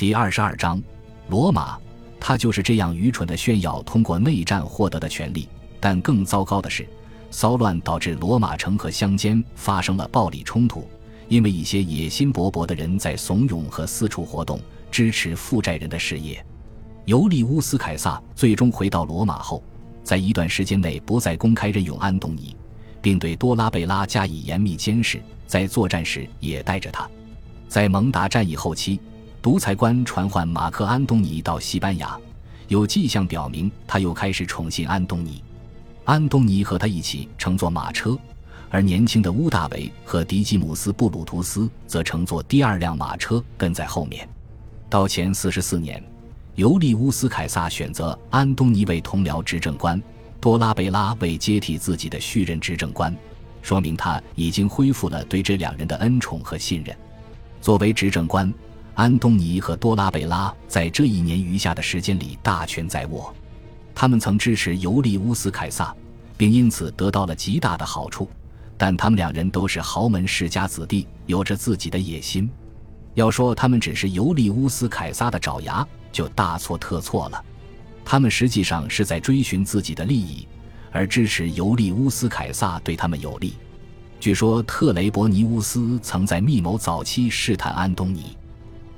第二十二章，罗马，他就是这样愚蠢的炫耀通过内战获得的权利。但更糟糕的是，骚乱导致罗马城和乡间发生了暴力冲突，因为一些野心勃勃的人在怂恿和四处活动，支持负债人的事业。尤利乌斯·凯撒最终回到罗马后，在一段时间内不再公开任用安东尼，并对多拉贝拉加以严密监视，在作战时也带着他。在蒙达战役后期。独裁官传唤马克·安东尼到西班牙，有迹象表明他又开始宠信安东尼。安东尼和他一起乘坐马车，而年轻的乌大维和迪基姆斯·布鲁图斯则乘坐第二辆马车跟在后面。到前四十四年，尤利乌斯·凯撒选择安东尼为同僚执政官，多拉贝拉为接替自己的续任执政官，说明他已经恢复了对这两人的恩宠和信任。作为执政官。安东尼和多拉贝拉在这一年余下的时间里大权在握，他们曾支持尤利乌斯·凯撒，并因此得到了极大的好处。但他们两人都是豪门世家子弟，有着自己的野心。要说他们只是尤利乌斯·凯撒的爪牙，就大错特错了。他们实际上是在追寻自己的利益，而支持尤利乌斯·凯撒对他们有利。据说特雷伯尼乌斯曾在密谋早期试探安东尼。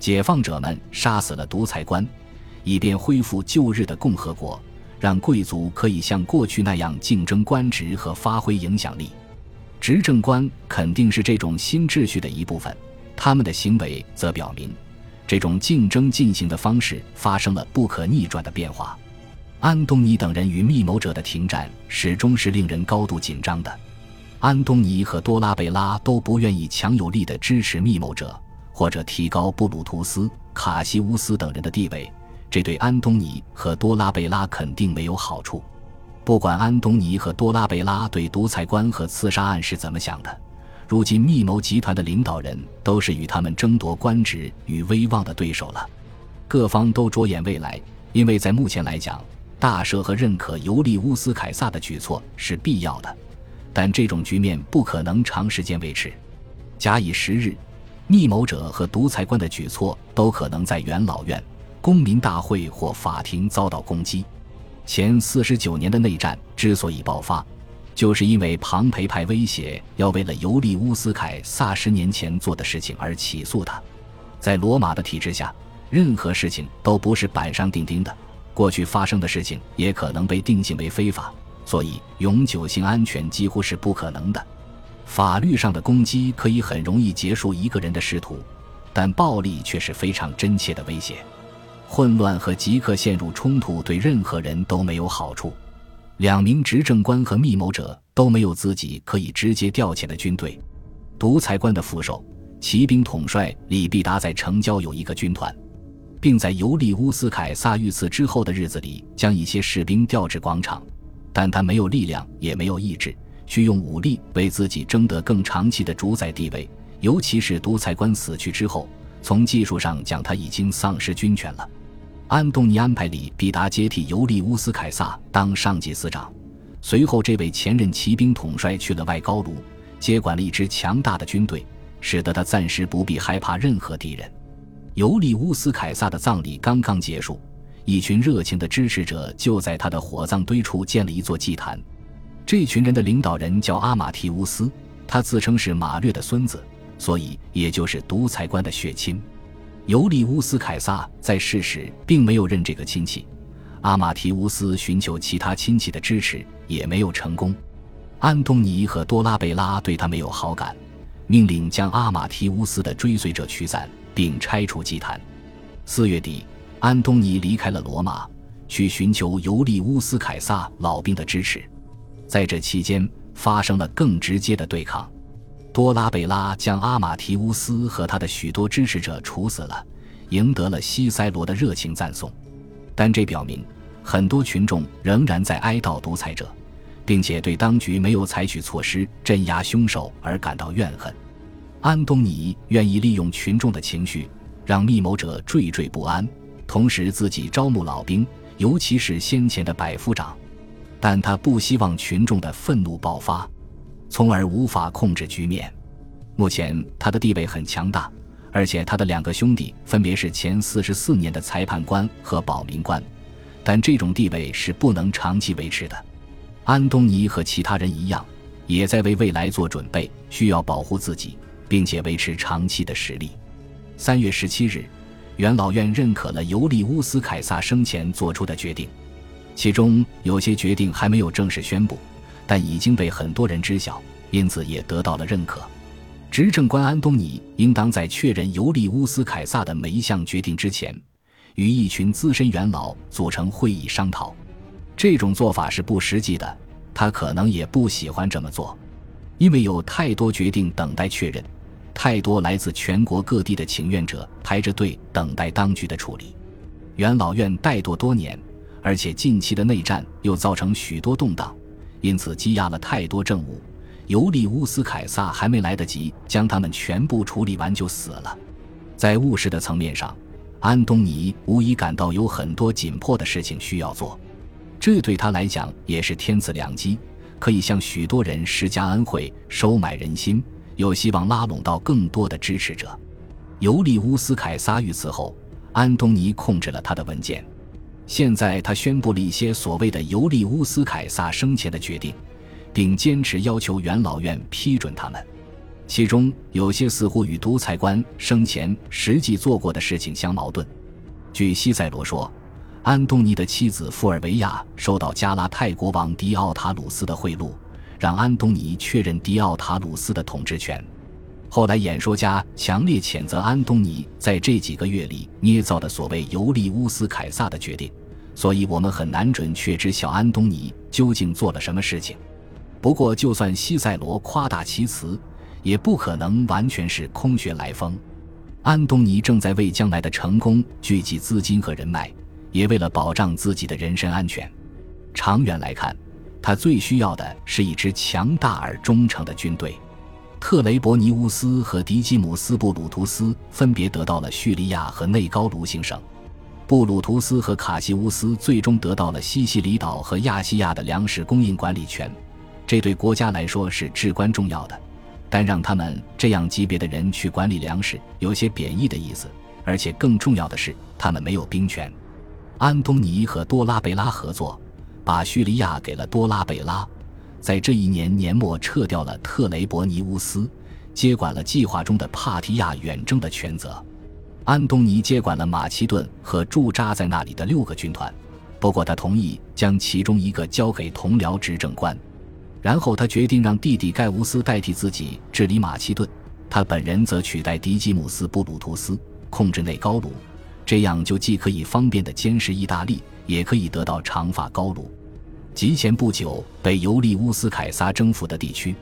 解放者们杀死了独裁官，以便恢复旧日的共和国，让贵族可以像过去那样竞争官职和发挥影响力。执政官肯定是这种新秩序的一部分，他们的行为则表明，这种竞争进行的方式发生了不可逆转的变化。安东尼等人与密谋者的停战始终是令人高度紧张的。安东尼和多拉贝拉都不愿意强有力的支持密谋者。或者提高布鲁图斯、卡西乌斯等人的地位，这对安东尼和多拉贝拉肯定没有好处。不管安东尼和多拉贝拉对独裁官和刺杀案是怎么想的，如今密谋集团的领导人都是与他们争夺官职与威望的对手了。各方都着眼未来，因为在目前来讲，大赦和认可尤利乌斯·凯撒的举措是必要的，但这种局面不可能长时间维持。假以时日。密谋者和独裁官的举措都可能在元老院、公民大会或法庭遭到攻击。前四十九年的内战之所以爆发，就是因为庞培派威胁要为了尤利乌斯·凯撒十年前做的事情而起诉他。在罗马的体制下，任何事情都不是板上钉钉的，过去发生的事情也可能被定性为非法，所以永久性安全几乎是不可能的。法律上的攻击可以很容易结束一个人的仕途，但暴力却是非常真切的威胁。混乱和即刻陷入冲突对任何人都没有好处。两名执政官和密谋者都没有自己可以直接调遣的军队。独裁官的副手、骑兵统帅李必达在城郊有一个军团，并在尤利乌斯·凯撒遇刺之后的日子里将一些士兵调至广场，但他没有力量，也没有意志。去用武力为自己争得更长期的主宰地位，尤其是独裁官死去之后，从技术上讲，他已经丧失军权了。安东尼安排里必达接替尤利乌斯凯撒当上级司长，随后这位前任骑兵统帅去了外高卢，接管了一支强大的军队，使得他暂时不必害怕任何敌人。尤利乌斯凯撒的葬礼刚刚结束，一群热情的支持者就在他的火葬堆处建了一座祭坛。这群人的领导人叫阿马提乌斯，他自称是马略的孙子，所以也就是独裁官的血亲。尤利乌斯·凯撒在世时并没有认这个亲戚，阿马提乌斯寻求其他亲戚的支持也没有成功。安东尼和多拉贝拉对他没有好感，命令将阿马提乌斯的追随者驱散，并拆除祭坛。四月底，安东尼离开了罗马，去寻求尤利乌斯·凯撒老兵的支持。在这期间，发生了更直接的对抗。多拉贝拉将阿马提乌斯和他的许多支持者处死了，赢得了西塞罗的热情赞颂。但这表明，很多群众仍然在哀悼独裁者，并且对当局没有采取措施镇压凶手而感到怨恨。安东尼愿意利用群众的情绪，让密谋者惴惴不安，同时自己招募老兵，尤其是先前的百夫长。但他不希望群众的愤怒爆发，从而无法控制局面。目前他的地位很强大，而且他的两个兄弟分别是前四十四年的裁判官和保民官，但这种地位是不能长期维持的。安东尼和其他人一样，也在为未来做准备，需要保护自己，并且维持长期的实力。三月十七日，元老院认可了尤利乌斯·凯撒生前做出的决定，其中有些决定还没有正式宣布，但已经被很多人知晓，因此也得到了认可。执政官安东尼应当在确认尤利乌斯·凯撒的每一项决定之前，与一群资深元老组成会议商讨。这种做法是不实际的，他可能也不喜欢这么做，因为有太多决定等待确认，太多来自全国各地的请愿者排着队等待当局的处理。元老院怠惰多年，而且近期的内战又造成许多动荡，因此积压了太多政务。尤利乌斯·凯撒还没来得及将他们全部处理完就死了。在务实的层面上，安东尼无疑感到有很多紧迫的事情需要做，这对他来讲也是天赐良机，可以向许多人施加恩惠，收买人心，有希望拉拢到更多的支持者。尤利乌斯·凯撒遇刺后，安东尼控制了他的文件。现在他宣布了一些所谓的尤利乌斯·凯撒生前的决定。并坚持要求元老院批准他们，其中有些似乎与独裁官生前实际做过的事情相矛盾。据西塞罗说，安东尼的妻子富尔维亚收到加拉泰国王迪奥塔鲁斯的贿赂，让安东尼确认迪奥塔鲁斯的统治权。后来，演说家强烈谴责安东尼在这几个月里捏造的所谓尤利乌斯·凯撒的决定，所以我们很难准确知晓安东尼究竟做了什么事情。不过，就算西塞罗夸大其词，也不可能完全是空穴来风。安东尼正在为将来的成功聚集资金和人脉，也为了保障自己的人身安全。长远来看，他最需要的是一支强大而忠诚的军队。特雷伯尼乌斯和迪基姆斯·布鲁图斯分别得到了叙利亚和内高卢行省，布鲁图斯和卡西乌斯最终得到了西西里岛和亚细亚的粮食供应管理权。这对国家来说是至关重要的，但让他们这样级别的人去管理粮食，有些贬义的意思。而且更重要的是，他们没有兵权。安东尼和多拉贝拉合作，把叙利亚给了多拉贝拉，在这一年年末撤掉了特雷伯尼乌斯，接管了计划中的帕提亚远征的权责。安东尼接管了马其顿和驻扎在那里的六个军团，不过他同意将其中一个交给同僚执政官。然后他决定让弟弟盖乌斯代替自己治理马其顿，他本人则取代迪基姆斯·布鲁图斯控制内高卢，这样就既可以方便地监视意大利，也可以得到长发高卢。及前不久被尤利乌斯·凯撒征服的地区，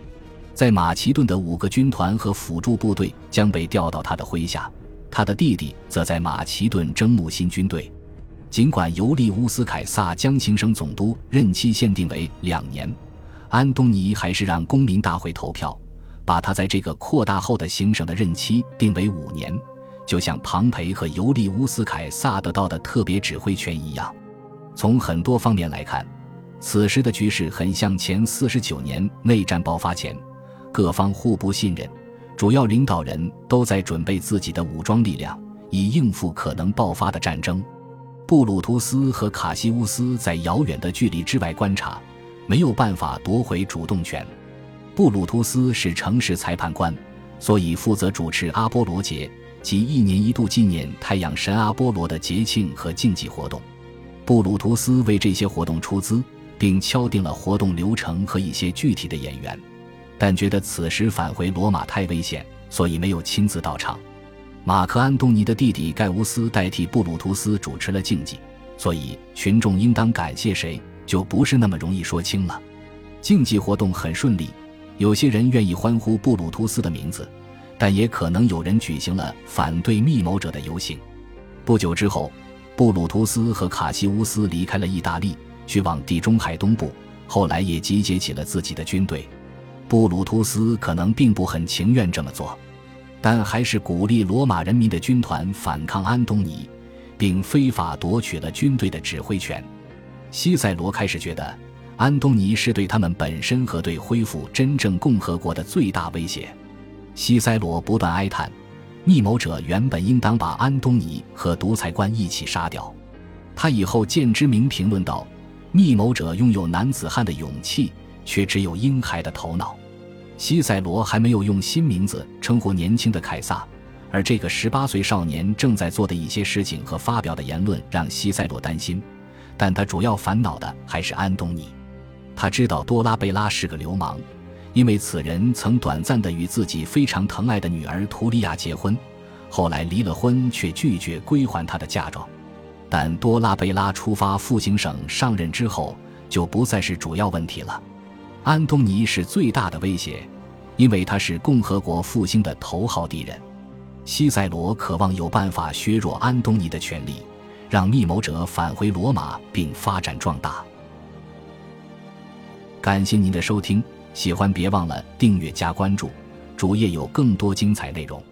在马其顿的五个军团和辅助部队将被调到他的麾下，他的弟弟则在马其顿征募新军队。尽管尤利乌斯·凯撒将行省总督任期限定为两年。安东尼还是让公民大会投票，把他在这个扩大后的行省的任期定为五年，就像庞培和尤利乌斯·凯撒得到的特别指挥权一样。从很多方面来看，此时的局势很像前四十九年内战爆发前，各方互不信任，主要领导人都在准备自己的武装力量，以应付可能爆发的战争。布鲁图斯和卡西乌斯在遥远的距离之外观察。没有办法夺回主动权。布鲁图斯是城市裁判官，所以负责主持阿波罗节及一年一度纪念太阳神阿波罗的节庆和竞技活动。布鲁图斯为这些活动出资，并敲定了活动流程和一些具体的演员，但觉得此时返回罗马太危险，所以没有亲自到场。马克安东尼的弟弟盖乌斯代替布鲁图斯主持了竞技，所以群众应当感谢谁？就不是那么容易说清了。竞技活动很顺利，有些人愿意欢呼布鲁图斯的名字，但也可能有人举行了反对密谋者的游行。不久之后，布鲁图斯和卡西乌斯离开了意大利，去往地中海东部，后来也集结起了自己的军队。布鲁图斯可能并不很情愿这么做，但还是鼓励罗马人民的军团反抗安东尼，并非法夺取了军队的指挥权。西塞罗开始觉得，安东尼是对他们本身和对恢复真正共和国的最大威胁。西塞罗不断哀叹，密谋者原本应当把安东尼和独裁官一起杀掉。他以后见之明评论道：“密谋者拥有男子汉的勇气，却只有婴孩的头脑。”西塞罗还没有用新名字称呼年轻的凯撒，而这个十八岁少年正在做的一些事情和发表的言论让西塞罗担心，但他主要烦恼的还是安东尼。他知道多拉贝拉是个流氓，因为此人曾短暂的与自己非常疼爱的女儿图利亚结婚，后来离了婚却拒绝归还她的嫁妆。但多拉贝拉出发复兴省上任之后，就不再是主要问题了。安东尼是最大的威胁，因为他是共和国复兴的头号敌人。西塞罗渴望有办法削弱安东尼的权力，让密谋者返回罗马并发展壮大。感谢您的收听，喜欢别忘了订阅加关注，主页有更多精彩内容。